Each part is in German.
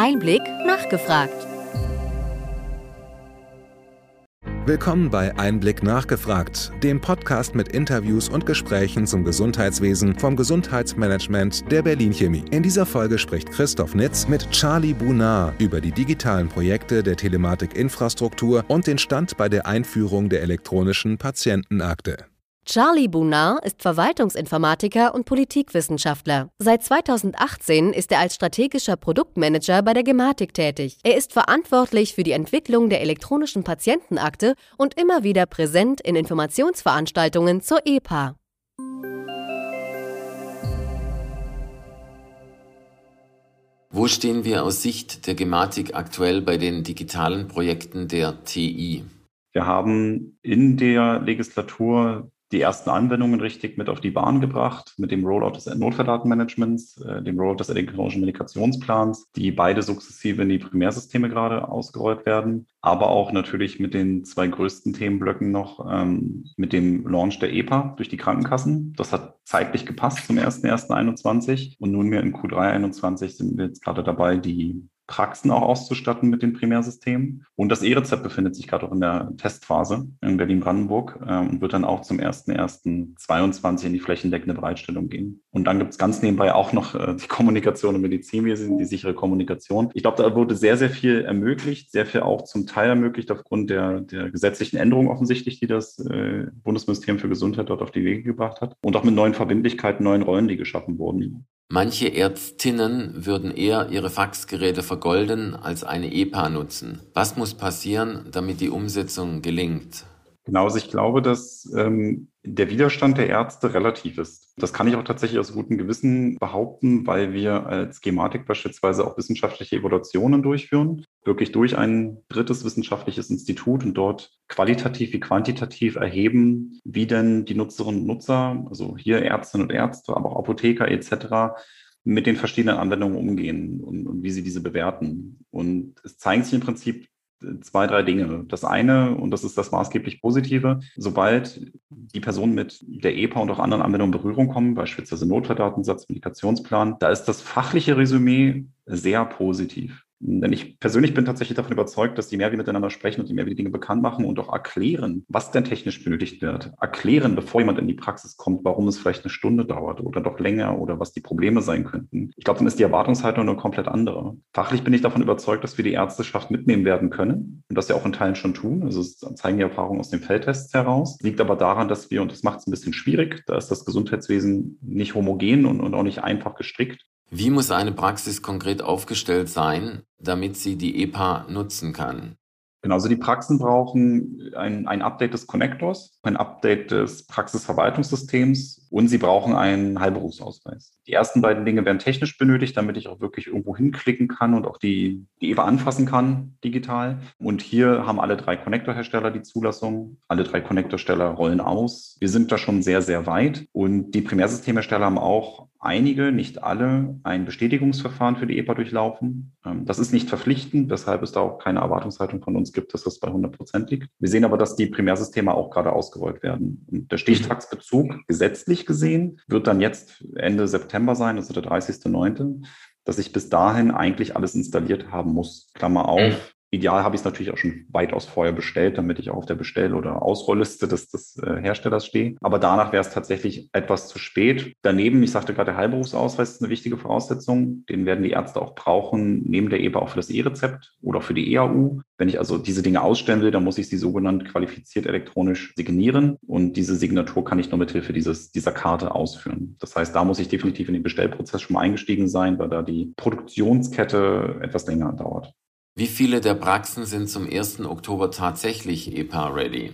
Einblick nachgefragt. Willkommen bei Einblick nachgefragt, dem Podcast mit Interviews und Gesprächen zum Gesundheitswesen vom Gesundheitsmanagement der Berlin Chemie. In dieser Folge spricht Christoph Nitz mit Charlie Bunar über die digitalen Projekte der Telematikinfrastruktur und den Stand bei der Einführung der elektronischen Patientenakte. Charlie Bounard ist Verwaltungsinformatiker und Politikwissenschaftler. Seit 2018 ist er als strategischer Produktmanager bei der Gematik tätig. Er ist verantwortlich für die Entwicklung der elektronischen Patientenakte und immer wieder präsent in Informationsveranstaltungen zur EPA. Wo stehen wir aus Sicht der Gematik aktuell bei den digitalen Projekten der TI? Wir haben in der Legislatur die ersten Anwendungen richtig mit auf die Bahn gebracht, mit dem Rollout des Notfalldatenmanagements, äh, dem Rollout des elektronischen Medikationsplans, die beide sukzessive in die Primärsysteme gerade ausgerollt werden, aber auch natürlich mit den zwei größten Themenblöcken noch, ähm, mit dem Launch der EPA durch die Krankenkassen. Das hat zeitlich gepasst zum 1.1.21 und nunmehr in Q3 21 sind wir jetzt gerade dabei, die Praxen auch auszustatten mit den Primärsystemen. Und das E-Rezept befindet sich gerade auch in der Testphase in Berlin-Brandenburg äh, und wird dann auch zum 1.1.22 in die flächendeckende Bereitstellung gehen. Und dann gibt es ganz nebenbei auch noch äh, die Kommunikation im Medizinwesen, die sichere Kommunikation. Ich glaube, da wurde sehr, sehr viel ermöglicht, sehr viel auch zum Teil ermöglicht aufgrund der, der gesetzlichen Änderungen offensichtlich, die das äh, Bundesministerium für Gesundheit dort auf die Wege gebracht hat. Und auch mit neuen Verbindlichkeiten, neuen Rollen, die geschaffen wurden. Manche Ärztinnen würden eher ihre Faxgeräte vergolden als eine EPA nutzen. Was muss passieren, damit die Umsetzung gelingt? Genau, also ich glaube, dass ähm, der Widerstand der Ärzte relativ ist. Das kann ich auch tatsächlich aus gutem Gewissen behaupten, weil wir als Gematik beispielsweise auch wissenschaftliche Evaluationen durchführen, wirklich durch ein drittes wissenschaftliches Institut und dort qualitativ wie quantitativ erheben, wie denn die Nutzerinnen und Nutzer, also hier Ärztinnen und Ärzte, aber auch Apotheker etc., mit den verschiedenen Anwendungen umgehen und, und wie sie diese bewerten. Und es zeigen sich im Prinzip zwei, drei Dinge. Das eine, und das ist das maßgeblich Positive, sobald die Personen mit der EPA und auch anderen Anwendungen in Berührung kommen, beispielsweise Notfalldatensatz, Medikationsplan, da ist das fachliche Resümee sehr positiv. Denn ich persönlich bin tatsächlich davon überzeugt, dass die mehr wir miteinander sprechen und die mehr wir die Dinge bekannt machen und auch erklären, was denn technisch benötigt wird. Erklären, bevor jemand in die Praxis kommt, warum es vielleicht eine Stunde dauert oder doch länger oder was die Probleme sein könnten. Ich glaube, dann ist die Erwartungshaltung eine komplett andere. Fachlich bin ich davon überzeugt, dass wir die Ärzteschaft mitnehmen werden können und das ja auch in Teilen schon tun. Also es zeigen die Erfahrungen aus den Feldtests heraus. Liegt aber daran, dass wir, und das macht es ein bisschen schwierig, da ist das Gesundheitswesen nicht homogen und, und auch nicht einfach gestrickt. Wie muss eine Praxis konkret aufgestellt sein, damit sie die EPA nutzen kann? Genau, also die Praxen brauchen ein, ein Update des Connectors, ein Update des Praxisverwaltungssystems und sie brauchen einen Heilberufsausweis. Die ersten beiden Dinge werden technisch benötigt, damit ich auch wirklich irgendwo hinklicken kann und auch die, die EVA anfassen kann digital. Und hier haben alle drei Connector-Hersteller die Zulassung. Alle drei Connector-Hersteller rollen aus. Wir sind da schon sehr, sehr weit. Und die Primärsystemhersteller haben auch einige, nicht alle, ein Bestätigungsverfahren für die EPA durchlaufen. Ähm, das ist nicht verpflichtend, weshalb es da auch keine Erwartungshaltung von uns gibt, dass das bei 100 Prozent liegt. Wir sehen aber, dass die Primärsysteme auch gerade ausgerollt werden. Und der Stichtagsbezug gesetzlich gesehen wird dann jetzt Ende September sein, also der 30.09., dass ich bis dahin eigentlich alles installiert haben muss. Klammer auf, Ideal habe ich es natürlich auch schon weitaus vorher bestellt, damit ich auch auf der Bestell- oder Ausrollliste des, des äh, Herstellers stehe. Aber danach wäre es tatsächlich etwas zu spät. Daneben, ich sagte gerade, der Heilberufsausweis ist eine wichtige Voraussetzung. Den werden die Ärzte auch brauchen, neben der EBA auch für das E-Rezept oder für die EAU. Wenn ich also diese Dinge ausstellen will, dann muss ich sie sogenannt qualifiziert elektronisch signieren. Und diese Signatur kann ich nur mithilfe dieses, dieser Karte ausführen. Das heißt, da muss ich definitiv in den Bestellprozess schon mal eingestiegen sein, weil da die Produktionskette etwas länger dauert. Wie viele der Praxen sind zum 1. Oktober tatsächlich EPA-ready?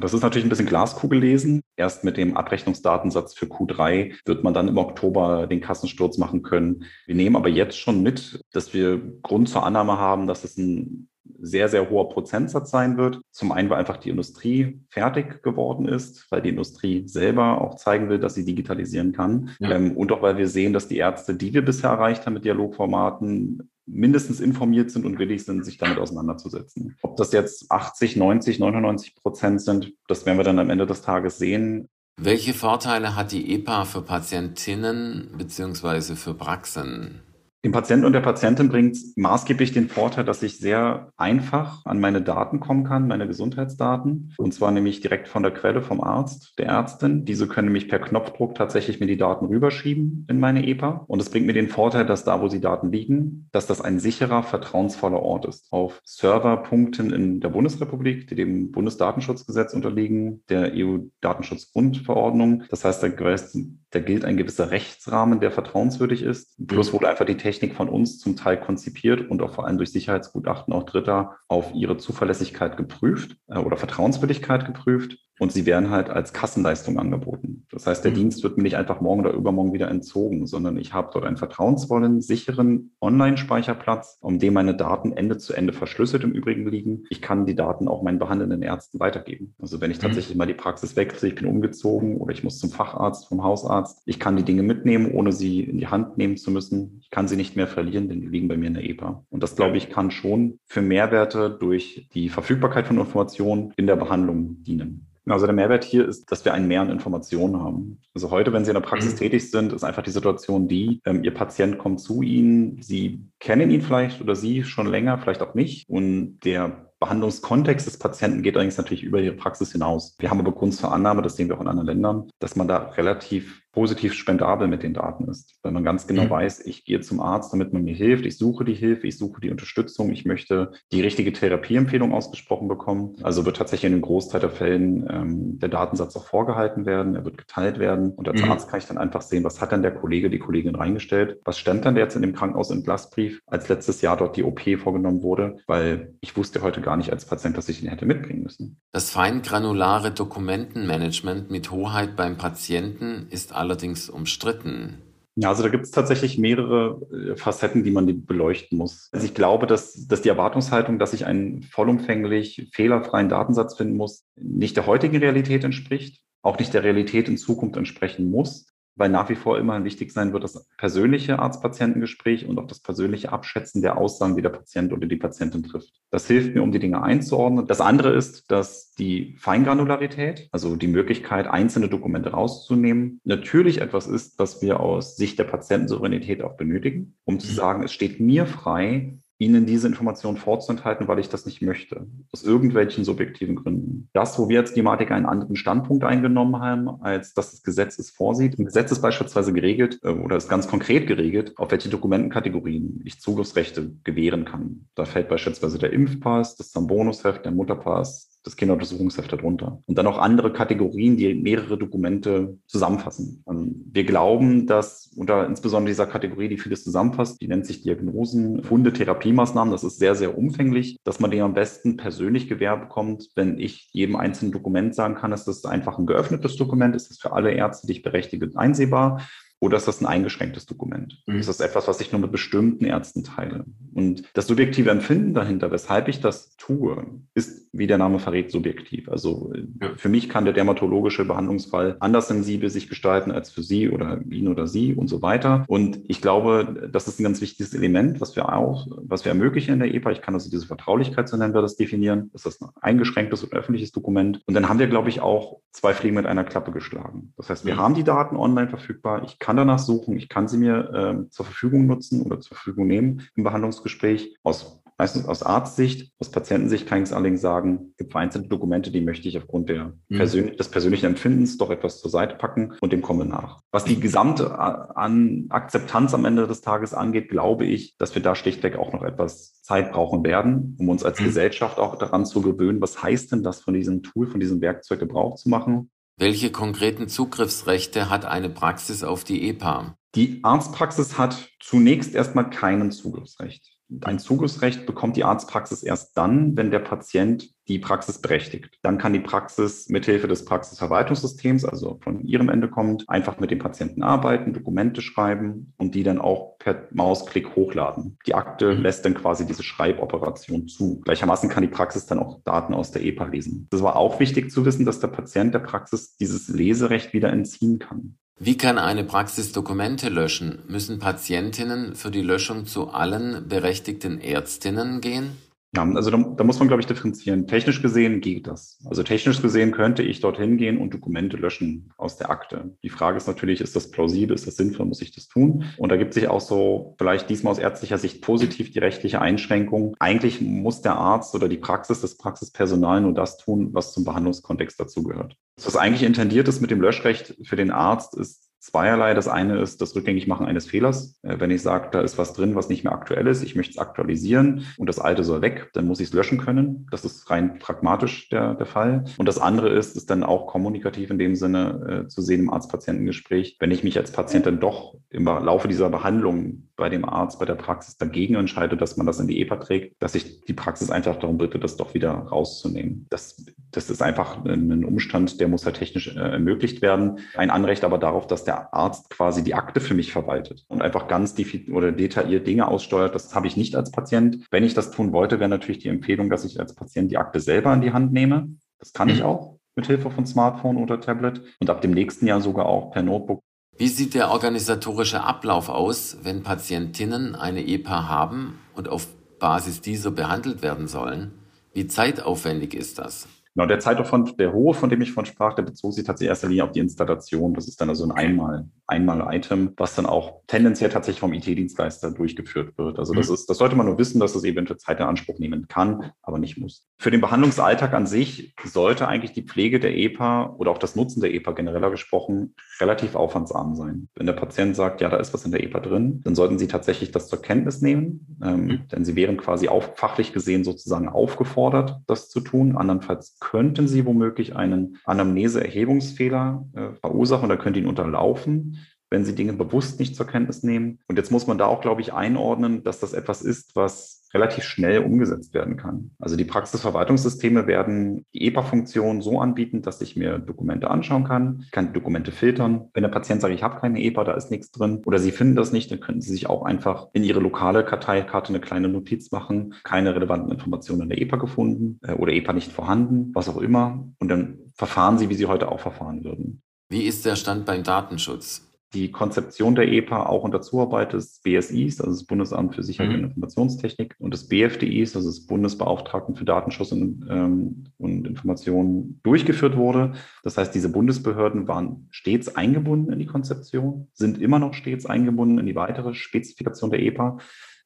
Das ist natürlich ein bisschen Glaskugel lesen. Erst mit dem Abrechnungsdatensatz für Q3 wird man dann im Oktober den Kassensturz machen können. Wir nehmen aber jetzt schon mit, dass wir Grund zur Annahme haben, dass es ein sehr, sehr hoher Prozentsatz sein wird. Zum einen, weil einfach die Industrie fertig geworden ist, weil die Industrie selber auch zeigen will, dass sie digitalisieren kann. Ja. Ähm, und auch, weil wir sehen, dass die Ärzte, die wir bisher erreicht haben mit Dialogformaten, mindestens informiert sind und willig sind, sich damit auseinanderzusetzen. Ob das jetzt 80, 90, 99 Prozent sind, das werden wir dann am Ende des Tages sehen. Welche Vorteile hat die EPA für Patientinnen bzw. für Praxen? Dem Patienten und der Patientin bringt maßgeblich den Vorteil, dass ich sehr einfach an meine Daten kommen kann, meine Gesundheitsdaten. Und zwar nämlich direkt von der Quelle vom Arzt, der Ärztin. Diese können nämlich per Knopfdruck tatsächlich mir die Daten rüberschieben in meine EPA. Und es bringt mir den Vorteil, dass da, wo die Daten liegen, dass das ein sicherer, vertrauensvoller Ort ist. Auf Serverpunkten in der Bundesrepublik, die dem Bundesdatenschutzgesetz unterliegen, der EU-Datenschutzgrundverordnung. Das heißt, da, da gilt ein gewisser Rechtsrahmen, der vertrauenswürdig ist. Plus wurde einfach die Technik von uns zum Teil konzipiert und auch vor allem durch Sicherheitsgutachten auch Dritter auf ihre Zuverlässigkeit geprüft äh, oder Vertrauenswürdigkeit geprüft und sie werden halt als Kassenleistung angeboten. Das heißt, der mhm. Dienst wird mir nicht einfach morgen oder übermorgen wieder entzogen, sondern ich habe dort einen vertrauensvollen, sicheren Online-Speicherplatz, um dem meine Daten Ende zu Ende verschlüsselt im Übrigen liegen. Ich kann die Daten auch meinen behandelnden Ärzten weitergeben. Also wenn ich mhm. tatsächlich mal die Praxis wechsle, ich bin umgezogen oder ich muss zum Facharzt, vom Hausarzt, ich kann die Dinge mitnehmen, ohne sie in die Hand nehmen zu müssen. Ich kann sie nicht mehr verlieren, denn die liegen bei mir in der EPA. Und das, glaube ich, kann schon für Mehrwerte durch die Verfügbarkeit von Informationen in der Behandlung dienen. Also der Mehrwert hier ist, dass wir einen Mehr an Informationen haben. Also heute, wenn Sie in der Praxis mhm. tätig sind, ist einfach die Situation die, ähm, Ihr Patient kommt zu Ihnen, Sie kennen ihn vielleicht oder Sie schon länger, vielleicht auch nicht. Und der Behandlungskontext des Patienten geht allerdings natürlich über ihre Praxis hinaus. Wir haben aber Grund zur Annahme, das sehen wir auch in anderen Ländern, dass man da relativ positiv spendabel mit den Daten ist. Weil man ganz genau mhm. weiß, ich gehe zum Arzt, damit man mir hilft, ich suche die Hilfe, ich suche die Unterstützung, ich möchte die richtige Therapieempfehlung ausgesprochen bekommen. Also wird tatsächlich in einem Großteil der Fällen ähm, der Datensatz auch vorgehalten werden, er wird geteilt werden und als mhm. Arzt kann ich dann einfach sehen, was hat dann der Kollege, die Kollegin reingestellt, was stand dann jetzt in dem Krankenhaus im Glasbrief, als letztes Jahr dort die OP vorgenommen wurde, weil ich wusste heute gar nicht als Patient, dass ich ihn hätte mitbringen müssen. Das feingranulare Dokumentenmanagement mit Hoheit beim Patienten ist alles allerdings umstritten. Ja, also da gibt es tatsächlich mehrere äh, Facetten, die man beleuchten muss. Also ich glaube, dass, dass die Erwartungshaltung, dass ich einen vollumfänglich fehlerfreien Datensatz finden muss, nicht der heutigen Realität entspricht, auch nicht der Realität in Zukunft entsprechen muss weil nach wie vor immer wichtig sein wird das persönliche Arzt-Patientengespräch und auch das persönliche Abschätzen der Aussagen, die der Patient oder die Patientin trifft. Das hilft mir, um die Dinge einzuordnen. Das andere ist, dass die Feingranularität, also die Möglichkeit, einzelne Dokumente rauszunehmen, natürlich etwas ist, was wir aus Sicht der Patientensouveränität auch benötigen, um zu mhm. sagen, es steht mir frei, Ihnen diese Information vorzuenthalten, weil ich das nicht möchte. Aus irgendwelchen subjektiven Gründen. Das, wo wir als Thematik einen anderen Standpunkt eingenommen haben, als dass das Gesetz es vorsieht. Im Gesetz ist beispielsweise geregelt äh, oder ist ganz konkret geregelt, auf welche Dokumentenkategorien ich Zugriffsrechte gewähren kann. Da fällt beispielsweise der Impfpass, das Zambonusheft, der Mutterpass, das Kinderuntersuchungsheft darunter. Und dann auch andere Kategorien, die mehrere Dokumente zusammenfassen. Wir glauben, dass unter insbesondere dieser Kategorie, die vieles zusammenfasst, die nennt sich Diagnosen, Funde, Therapiemaßnahmen, das ist sehr, sehr umfänglich, dass man den am besten persönlich gewähr bekommt, wenn ich jedem einzelnen Dokument sagen kann, ist das einfach ein geöffnetes Dokument, ist das für alle Ärzte, die ich berechtige, einsehbar oder ist das ein eingeschränktes Dokument? Mhm. Ist das etwas, was ich nur mit bestimmten Ärzten teile? Und das subjektive Empfinden dahinter, weshalb ich das tue, ist, wie der Name verrät, subjektiv. Also ja. für mich kann der dermatologische Behandlungsfall anders sensibel sich gestalten als für Sie oder ihn oder Sie und so weiter. Und ich glaube, das ist ein ganz wichtiges Element, was wir auch, was wir ermöglichen in der EPA. Ich kann also diese Vertraulichkeit, so nennen wir das, definieren. Ist das ein eingeschränktes oder öffentliches Dokument? Und dann haben wir, glaube ich, auch zwei Fliegen mit einer Klappe geschlagen. Das heißt, wir mhm. haben die Daten online verfügbar. Ich kann danach suchen, ich kann sie mir äh, zur Verfügung nutzen oder zur Verfügung nehmen im Behandlungsgespräch. Aus meistens aus Arztsicht, aus Patientensicht kann ich es allerdings sagen, gibt vereinzelte Dokumente, die möchte ich aufgrund der mhm. persönlich, des persönlichen Empfindens doch etwas zur Seite packen und dem komme nach. Was die gesamte äh, an Akzeptanz am Ende des Tages angeht, glaube ich, dass wir da schlichtweg auch noch etwas Zeit brauchen werden, um uns als mhm. Gesellschaft auch daran zu gewöhnen, was heißt denn das von diesem Tool, von diesem Werkzeug Gebrauch zu machen welche konkreten Zugriffsrechte hat eine Praxis auf die EPA? Die Arztpraxis hat zunächst erstmal keinen Zugriffsrecht. Ein Zugriffsrecht bekommt die Arztpraxis erst dann, wenn der Patient die Praxis berechtigt. Dann kann die Praxis mithilfe des Praxisverwaltungssystems, also von ihrem Ende kommt, einfach mit dem Patienten arbeiten, Dokumente schreiben und die dann auch per Mausklick hochladen. Die Akte mhm. lässt dann quasi diese Schreiboperation zu. Gleichermaßen kann die Praxis dann auch Daten aus der EPA lesen. Es war auch wichtig zu wissen, dass der Patient der Praxis dieses Leserecht wieder entziehen kann. Wie kann eine Praxis Dokumente löschen? Müssen Patientinnen für die Löschung zu allen berechtigten Ärztinnen gehen? Ja, also da, da, muss man, glaube ich, differenzieren. Technisch gesehen geht das. Also technisch gesehen könnte ich dorthin gehen und Dokumente löschen aus der Akte. Die Frage ist natürlich, ist das plausibel, ist das sinnvoll, muss ich das tun? Und da gibt sich auch so vielleicht diesmal aus ärztlicher Sicht positiv die rechtliche Einschränkung. Eigentlich muss der Arzt oder die Praxis, das Praxispersonal nur das tun, was zum Behandlungskontext dazugehört. Was eigentlich intendiert ist mit dem Löschrecht für den Arzt, ist zweierlei. Das eine ist das Rückgängigmachen eines Fehlers. Äh, wenn ich sage, da ist was drin, was nicht mehr aktuell ist, ich möchte es aktualisieren und das alte soll weg, dann muss ich es löschen können. Das ist rein pragmatisch der, der Fall. Und das andere ist, ist dann auch kommunikativ in dem Sinne äh, zu sehen im Arzt-Patientengespräch. Wenn ich mich als Patient dann doch im Laufe dieser Behandlung bei dem Arzt, bei der Praxis dagegen entscheide, dass man das in die EPA trägt, dass ich die Praxis einfach darum bitte, das doch wieder rauszunehmen. Das, das ist einfach ein Umstand, der muss halt technisch äh, ermöglicht werden. Ein Anrecht aber darauf, dass der Arzt quasi die Akte für mich verwaltet und einfach ganz oder detailliert Dinge aussteuert. Das habe ich nicht als Patient. Wenn ich das tun wollte, wäre natürlich die Empfehlung, dass ich als Patient die Akte selber in die Hand nehme. Das kann ich mhm. auch mit Hilfe von Smartphone oder Tablet und ab dem nächsten Jahr sogar auch per Notebook. Wie sieht der organisatorische Ablauf aus, wenn Patientinnen eine EPA haben und auf Basis dieser behandelt werden sollen? Wie zeitaufwendig ist das? Genau, der Zeitaufwand, der hohe, von dem ich von sprach, der bezog sich tatsächlich erster Linie auf die Installation. Das ist dann also ein Einmal, Einmal-Item, was dann auch tendenziell tatsächlich vom IT-Dienstleister durchgeführt wird. Also das mhm. ist, das sollte man nur wissen, dass das eventuell Zeit in Anspruch nehmen kann, aber nicht muss. Für den Behandlungsalltag an sich sollte eigentlich die Pflege der EPA oder auch das Nutzen der EPA genereller gesprochen relativ aufwandsarm sein. Wenn der Patient sagt, ja, da ist was in der EPA drin, dann sollten Sie tatsächlich das zur Kenntnis nehmen, ähm, mhm. denn Sie wären quasi auch fachlich gesehen sozusagen aufgefordert, das zu tun. Andernfalls könnten Sie womöglich einen Anamnese-Erhebungsfehler äh, verursachen oder könnte ihn unterlaufen wenn sie Dinge bewusst nicht zur Kenntnis nehmen. Und jetzt muss man da auch, glaube ich, einordnen, dass das etwas ist, was relativ schnell umgesetzt werden kann. Also die Praxisverwaltungssysteme werden die EPA-Funktion so anbieten, dass ich mir Dokumente anschauen kann, kann Dokumente filtern. Wenn der Patient sagt, ich habe keine EPA, da ist nichts drin oder Sie finden das nicht, dann könnten Sie sich auch einfach in Ihre lokale Karteikarte eine kleine Notiz machen, keine relevanten Informationen in der EPA gefunden äh, oder EPA nicht vorhanden, was auch immer. Und dann verfahren Sie, wie Sie heute auch verfahren würden. Wie ist der Stand beim Datenschutz? Die Konzeption der EPA auch unter Zuarbeit des BSIs, also des Bundesamt für Sicherheit mhm. und Informationstechnik, und des BFDIs, also des Bundesbeauftragten für Datenschutz und, ähm, und Information, durchgeführt wurde. Das heißt, diese Bundesbehörden waren stets eingebunden in die Konzeption, sind immer noch stets eingebunden in die weitere Spezifikation der EPA.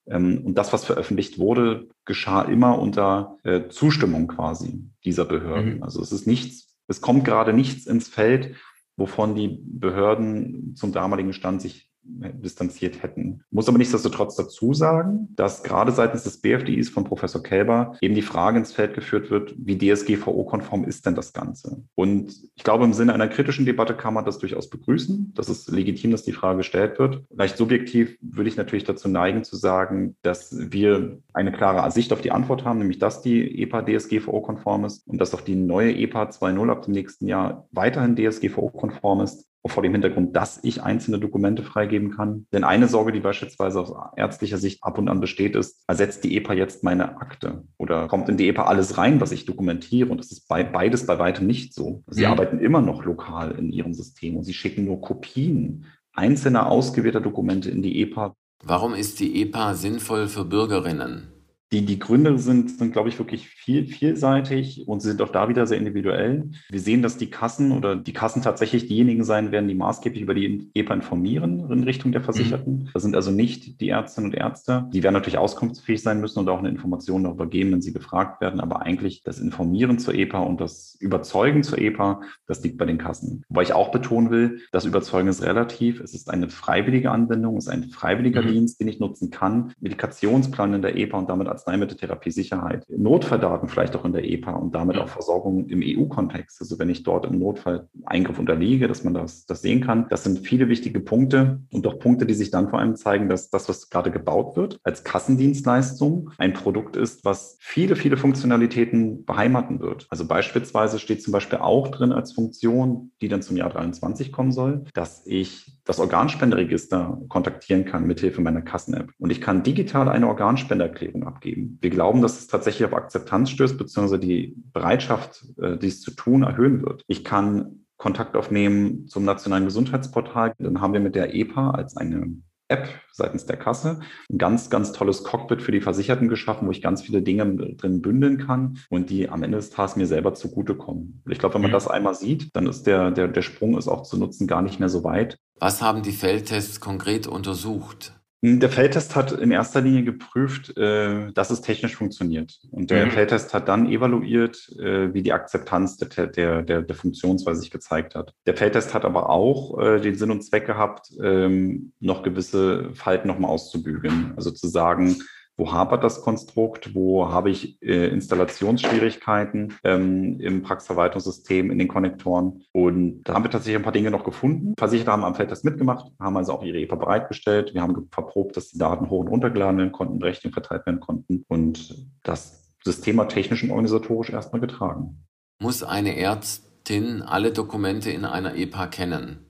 Ähm, und das, was veröffentlicht wurde, geschah immer unter äh, Zustimmung quasi dieser Behörden. Mhm. Also es ist nichts, es kommt gerade nichts ins Feld, wovon die Behörden zum damaligen Stand sich distanziert hätten. Muss aber nichtsdestotrotz dazu sagen, dass gerade seitens des BFDIs von Professor Kelber eben die Frage ins Feld geführt wird, wie DSGVO-konform ist denn das Ganze? Und ich glaube, im Sinne einer kritischen Debatte kann man das durchaus begrüßen. Das ist legitim, dass die Frage gestellt wird. Leicht subjektiv würde ich natürlich dazu neigen zu sagen, dass wir eine klare Sicht auf die Antwort haben, nämlich dass die EPA DSGVO-konform ist und dass auch die neue EPA 2.0 ab dem nächsten Jahr weiterhin DSGVO-konform ist vor dem Hintergrund, dass ich einzelne Dokumente freigeben kann. Denn eine Sorge, die beispielsweise aus ärztlicher Sicht ab und an besteht, ist, ersetzt die EPA jetzt meine Akte oder kommt in die EPA alles rein, was ich dokumentiere? Und das ist bei, beides bei weitem nicht so. Sie mhm. arbeiten immer noch lokal in ihrem System und sie schicken nur Kopien einzelner ausgewählter Dokumente in die EPA. Warum ist die EPA sinnvoll für Bürgerinnen? Die, die Gründe sind, sind, glaube ich, wirklich viel, vielseitig und sie sind auch da wieder sehr individuell. Wir sehen, dass die Kassen oder die Kassen tatsächlich diejenigen sein werden, die maßgeblich über die EPA informieren in Richtung der Versicherten. Mhm. Das sind also nicht die Ärztinnen und Ärzte. Die werden natürlich auskunftsfähig sein müssen und auch eine Information darüber geben, wenn sie gefragt werden. Aber eigentlich das Informieren zur EPA und das Überzeugen zur EPA, das liegt bei den Kassen. Wobei ich auch betonen will, das Überzeugen ist relativ. Es ist eine freiwillige Anwendung, es ist ein freiwilliger mhm. Dienst, den ich nutzen kann. Medikationsplan in der EPA und damit als Arzneimitteltherapie-Sicherheit, Notfalldaten vielleicht auch in der EPA und damit auch Versorgung im EU-Kontext. Also wenn ich dort im Notfall Eingriff unterliege, dass man das, das sehen kann. Das sind viele wichtige Punkte und auch Punkte, die sich dann vor allem zeigen, dass das, was gerade gebaut wird, als Kassendienstleistung ein Produkt ist, was viele, viele Funktionalitäten beheimaten wird. Also beispielsweise steht zum Beispiel auch drin als Funktion, die dann zum Jahr 23 kommen soll, dass ich das Organspenderegister kontaktieren kann mithilfe meiner Kassen-App. Und ich kann digital eine Organspendererklärung abgeben. Wir glauben, dass es tatsächlich auf Akzeptanz stößt, beziehungsweise die Bereitschaft, äh, dies zu tun, erhöhen wird. Ich kann Kontakt aufnehmen zum nationalen Gesundheitsportal. Dann haben wir mit der EPA als eine App seitens der Kasse. Ein ganz, ganz tolles Cockpit für die Versicherten geschaffen, wo ich ganz viele Dinge drin bündeln kann und die am Ende des Tages mir selber zugutekommen. Ich glaube, wenn man mhm. das einmal sieht, dann ist der, der, der Sprung ist auch zu nutzen gar nicht mehr so weit. Was haben die Feldtests konkret untersucht? Der Feldtest hat in erster Linie geprüft, äh, dass es technisch funktioniert. Und der mhm. Feldtest hat dann evaluiert, äh, wie die Akzeptanz der, der, der, der Funktionsweise sich gezeigt hat. Der Feldtest hat aber auch äh, den Sinn und Zweck gehabt, ähm, noch gewisse Falten nochmal auszubügeln. Also zu sagen, wo hapert das Konstrukt, wo habe ich äh, Installationsschwierigkeiten ähm, im Praxisverwaltungssystem, in den Konnektoren. Und da haben wir tatsächlich ein paar Dinge noch gefunden. Versicherer haben am Feldtest mitgemacht, haben also auch ihre EPA bereitgestellt. Wir haben verprobt, dass die Daten hoch und runtergeladen werden konnten, Rechnungen verteilt werden konnten und das System hat technisch und organisatorisch erstmal getragen. Muss eine Ärztin alle Dokumente in einer EPA kennen?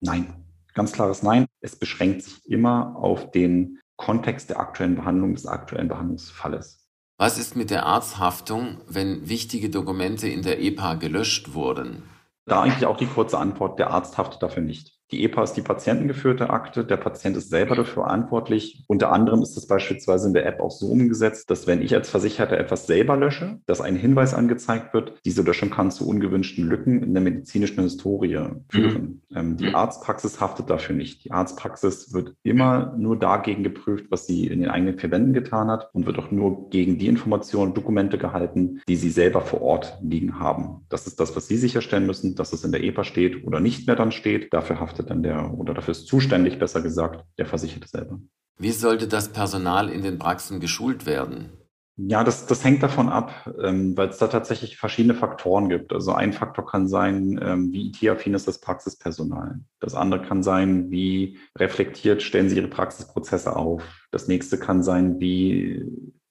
Nein, ganz klares Nein. Es beschränkt sich immer auf den Kontext der aktuellen Behandlung des aktuellen Behandlungsfalles. Was ist mit der Arzthaftung, wenn wichtige Dokumente in der EPA gelöscht wurden? Da eigentlich auch die kurze Antwort, der Arzt haftet dafür nicht. Die EPA ist die patientengeführte Akte. Der Patient ist selber dafür verantwortlich. Unter anderem ist es beispielsweise in der App auch so umgesetzt, dass wenn ich als Versicherter etwas selber lösche, dass ein Hinweis angezeigt wird, diese Löschung kann zu ungewünschten Lücken in der medizinischen Historie führen. Mhm. Ähm, die mhm. Arztpraxis haftet dafür nicht. Die Arztpraxis wird immer nur dagegen geprüft, was sie in den eigenen vier Wänden getan hat und wird auch nur gegen die Informationen, Dokumente gehalten, die sie selber vor Ort liegen haben. Das ist das, was sie sicherstellen müssen, dass es in der EPA steht oder nicht mehr dann steht. Dafür haftet haftet dann der, oder dafür ist zuständig, besser gesagt, der Versicherte selber. Wie sollte das Personal in den Praxen geschult werden? Ja, das, das hängt davon ab, ähm, weil es da tatsächlich verschiedene Faktoren gibt. Also ein Faktor kann sein, ähm, wie IT-affin ist das Praxispersonal. Das andere kann sein, wie reflektiert stellen sie ihre Praxisprozesse auf. Das nächste kann sein, wie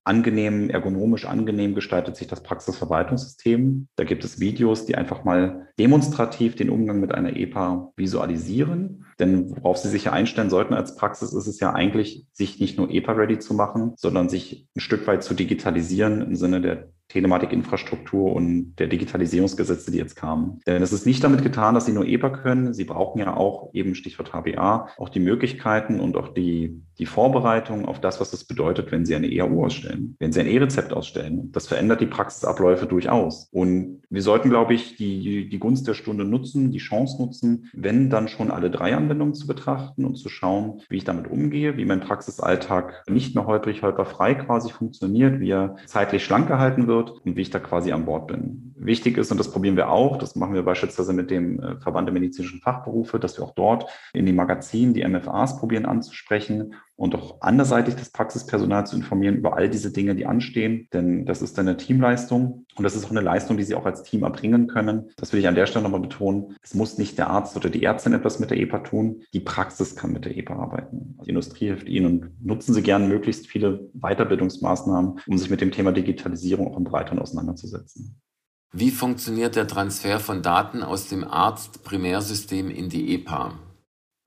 angenehm, ergonomisch angenehm gestaltet sich das Praxisverwaltungssystem. Da gibt es Videos, die einfach mal demonstrativ den Umgang mit einer EPA visualisieren. Denn worauf Sie sich ja einstellen sollten als Praxis, ist es ja eigentlich, sich nicht nur EPA-ready zu machen, sondern sich ein Stück weit zu digitalisieren im Sinne der Telematikinfrastruktur und der Digitalisierungsgesetze, die jetzt kamen. Denn es ist nicht damit getan, dass Sie nur EPA können. Sie brauchen ja auch eben Stichwort HBA, auch die Möglichkeiten und auch die, die Vorbereitung auf das, was es bedeutet, wenn Sie eine EAU ausstellen, wenn Sie ein E-Rezept ausstellen. Das verändert die Praxisabläufe durchaus. Und wir sollten, glaube ich, die, die Gunst der Stunde nutzen, die Chance nutzen, wenn dann schon alle drei Anwendungen zu betrachten und zu schauen, wie ich damit umgehe, wie mein Praxisalltag nicht mehr holprig, holperfrei quasi funktioniert, wie er zeitlich schlank gehalten wird und wie ich da quasi an Bord bin. Wichtig ist, und das probieren wir auch, das machen wir beispielsweise mit dem äh, Verband der medizinischen Fachberufe, dass wir auch dort in die Magazinen die MFAs probieren anzusprechen und auch anderseitig das Praxispersonal zu informieren über all diese Dinge, die anstehen. Denn das ist eine Teamleistung und das ist auch eine Leistung, die sie auch als Team erbringen können. Das will ich an der Stelle nochmal betonen. Es muss nicht der Arzt oder die Ärztin etwas mit der EPA tun. Die Praxis kann mit der EPA arbeiten. Die Industrie hilft ihnen und nutzen sie gerne möglichst viele Weiterbildungsmaßnahmen, um sich mit dem Thema Digitalisierung auch im Breiteren auseinanderzusetzen. Wie funktioniert der Transfer von Daten aus dem Arzt-Primärsystem in die EPA?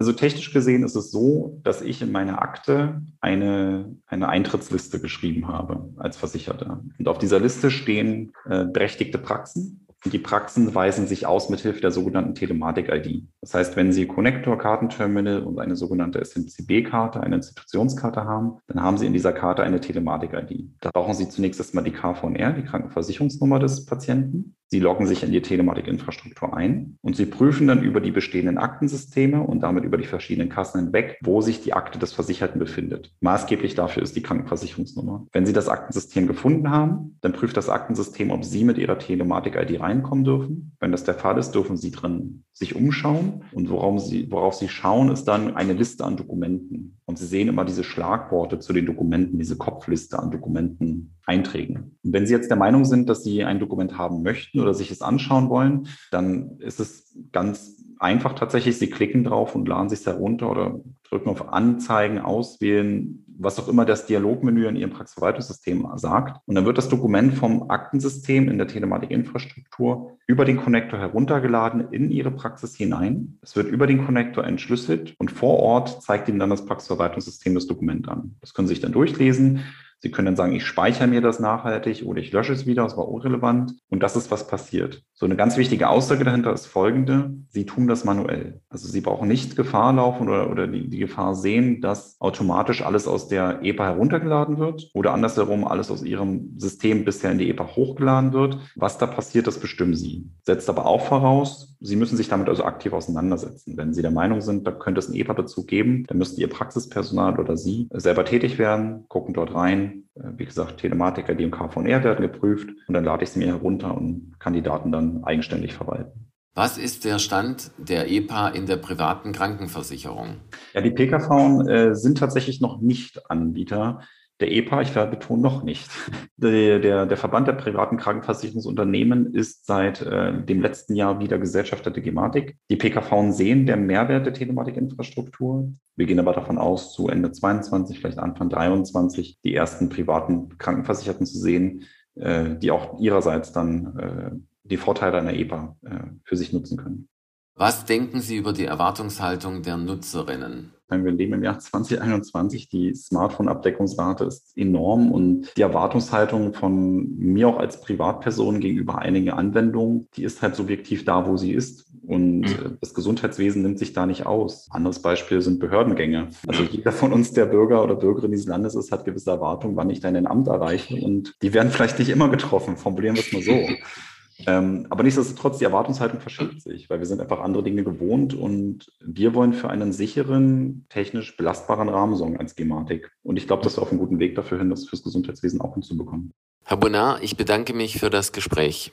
Also technisch gesehen ist es so, dass ich in meiner Akte eine, eine Eintrittsliste geschrieben habe als Versicherter. Und auf dieser Liste stehen äh, berechtigte Praxen. Die Praxen weisen sich aus mit Hilfe der sogenannten Telematik-ID. Das heißt, wenn Sie Connector, Kartenterminal und eine sogenannte SMCB-Karte, eine Institutionskarte haben, dann haben Sie in dieser Karte eine Telematik-ID. Da brauchen Sie zunächst erstmal die KVNR, die Krankenversicherungsnummer des Patienten. Sie loggen sich in die Telematik-Infrastruktur ein und Sie prüfen dann über die bestehenden Aktensysteme und damit über die verschiedenen Kassen hinweg, wo sich die Akte des Versicherten befindet. Maßgeblich dafür ist die Krankenversicherungsnummer. Wenn Sie das Aktensystem gefunden haben, dann prüft das Aktensystem, ob Sie mit Ihrer Telematik-ID reinkommen dürfen. Wenn das der Fall ist, dürfen Sie drin sich umschauen und worauf Sie, worauf Sie schauen, ist dann eine Liste an Dokumenten. Und Sie sehen immer diese Schlagworte zu den Dokumenten, diese Kopfliste an Dokumenten, Einträgen. Und wenn Sie jetzt der Meinung sind, dass Sie ein Dokument haben möchten oder sich es anschauen wollen, dann ist es ganz einfach tatsächlich. Sie klicken drauf und laden sich herunter oder drücken auf Anzeigen, auswählen, was auch immer das Dialogmenü in Ihrem Praxisverwaltungssystem sagt. Und dann wird das Dokument vom Aktensystem in der Telematik-Infrastruktur über den Connector heruntergeladen in Ihre Praxis hinein. Es wird über den Connector entschlüsselt und vor Ort zeigt Ihnen dann das Praxisverwaltungssystem das Dokument an. Das können Sie sich dann durchlesen. Sie können dann sagen, ich speichere mir das nachhaltig oder ich lösche es wieder, das war irrelevant. Und das ist, was passiert. So eine ganz wichtige Aussage dahinter ist folgende. Sie tun das manuell. Also Sie brauchen nicht Gefahr laufen oder, oder die, die Gefahr sehen, dass automatisch alles aus der EPA heruntergeladen wird oder andersherum alles aus Ihrem System bisher in die EPA hochgeladen wird. Was da passiert, das bestimmen Sie. Setzt aber auch voraus, Sie müssen sich damit also aktiv auseinandersetzen. Wenn Sie der Meinung sind, da könnte es einen EPA-Bezug geben, dann müsste Ihr Praxispersonal oder Sie selber tätig werden, gucken dort rein. Äh, wie gesagt, Telematiker, die im KVR werden geprüft und dann lade ich sie mir herunter und kann die Daten dann eigenständig verwalten. Was ist der Stand der EPA in der privaten Krankenversicherung? Ja, die PKV äh, sind tatsächlich noch nicht Anbieter der EPA, ich betone noch nicht. Der, der, der, Verband der privaten Krankenversicherungsunternehmen ist seit äh, dem letzten Jahr wieder Gesellschafter der Gematik. Die PKV sehen der Mehrwert der Telematikinfrastruktur. Wir gehen aber davon aus, zu Ende 22, vielleicht Anfang 23, die ersten privaten Krankenversicherten zu sehen, äh, die auch ihrerseits dann äh, die Vorteile einer EPA äh, für sich nutzen können. Was denken Sie über die Erwartungshaltung der Nutzerinnen? Wir leben im Jahr 2021. Die Smartphone-Abdeckungsrate ist enorm und die Erwartungshaltung von mir auch als Privatperson gegenüber einigen Anwendungen, die ist halt subjektiv da, wo sie ist. Und mhm. das Gesundheitswesen nimmt sich da nicht aus. Anderes Beispiel sind Behördengänge. Also jeder von uns, der Bürger oder Bürgerin dieses Landes ist, hat gewisse Erwartungen, wann ich dann ein Amt erreiche. Und die werden vielleicht nicht immer getroffen. Formulieren wir es mal so. Ähm, aber nichtsdestotrotz, die Erwartungshaltung verschiebt sich, weil wir sind einfach andere Dinge gewohnt und wir wollen für einen sicheren, technisch belastbaren Rahmen sorgen als Gematik. Und ich glaube, dass wir auf einem guten Weg dafür hin, das fürs Gesundheitswesen auch hinzubekommen. Herr Bonar, ich bedanke mich für das Gespräch.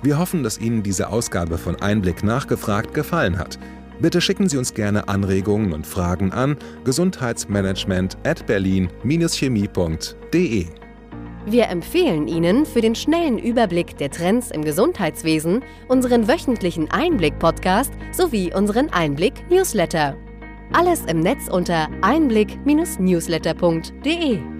Wir hoffen, dass Ihnen diese Ausgabe von Einblick nachgefragt gefallen hat. Bitte schicken Sie uns gerne Anregungen und Fragen an gesundheitsmanagement at berlin-chemie.de. Wir empfehlen Ihnen für den schnellen Überblick der Trends im Gesundheitswesen unseren wöchentlichen Einblick-Podcast sowie unseren Einblick-Newsletter. Alles im Netz unter einblick-newsletter.de.